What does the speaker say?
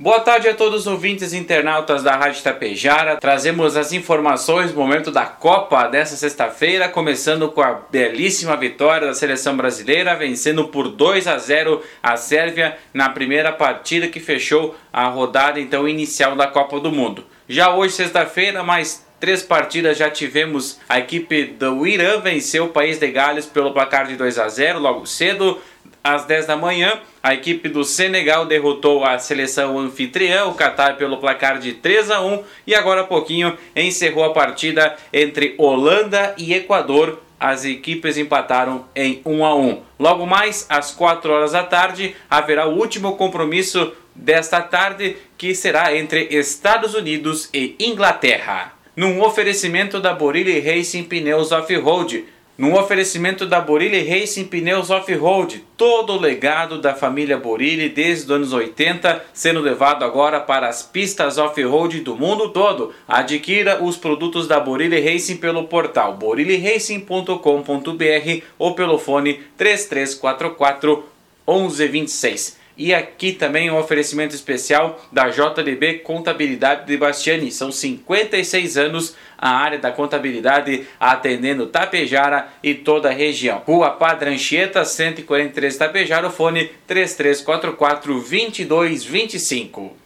Boa tarde a todos os ouvintes e internautas da Rádio Tapejara. Trazemos as informações do momento da Copa dessa sexta-feira, começando com a belíssima vitória da seleção brasileira, vencendo por 2 a 0 a Sérvia na primeira partida que fechou a rodada então inicial da Copa do Mundo. Já hoje, sexta-feira, mais três partidas já tivemos a equipe do Irã venceu o país de Gales pelo placar de 2 a 0 logo cedo às 10 da manhã, a equipe do Senegal derrotou a seleção anfitriã, o Qatar, pelo placar de 3 a 1 e agora há pouquinho encerrou a partida entre Holanda e Equador. As equipes empataram em 1 a 1. Logo mais, às 4 horas da tarde, haverá o último compromisso desta tarde, que será entre Estados Unidos e Inglaterra. Num oferecimento da Borilli Racing Pneus Off-Road, num oferecimento da Borilli Racing Pneus Off-Road, todo o legado da família Borilli desde os anos 80, sendo levado agora para as pistas off-road do mundo todo. Adquira os produtos da Borilli Racing pelo portal boriliracing.com.br ou pelo fone 3344 1126. E aqui também um oferecimento especial da JDB Contabilidade de Bastiani. São 56 anos a área da contabilidade atendendo Tapejara e toda a região. Rua Padre Anchieta, 143 Tapejara, o fone 3344 2225.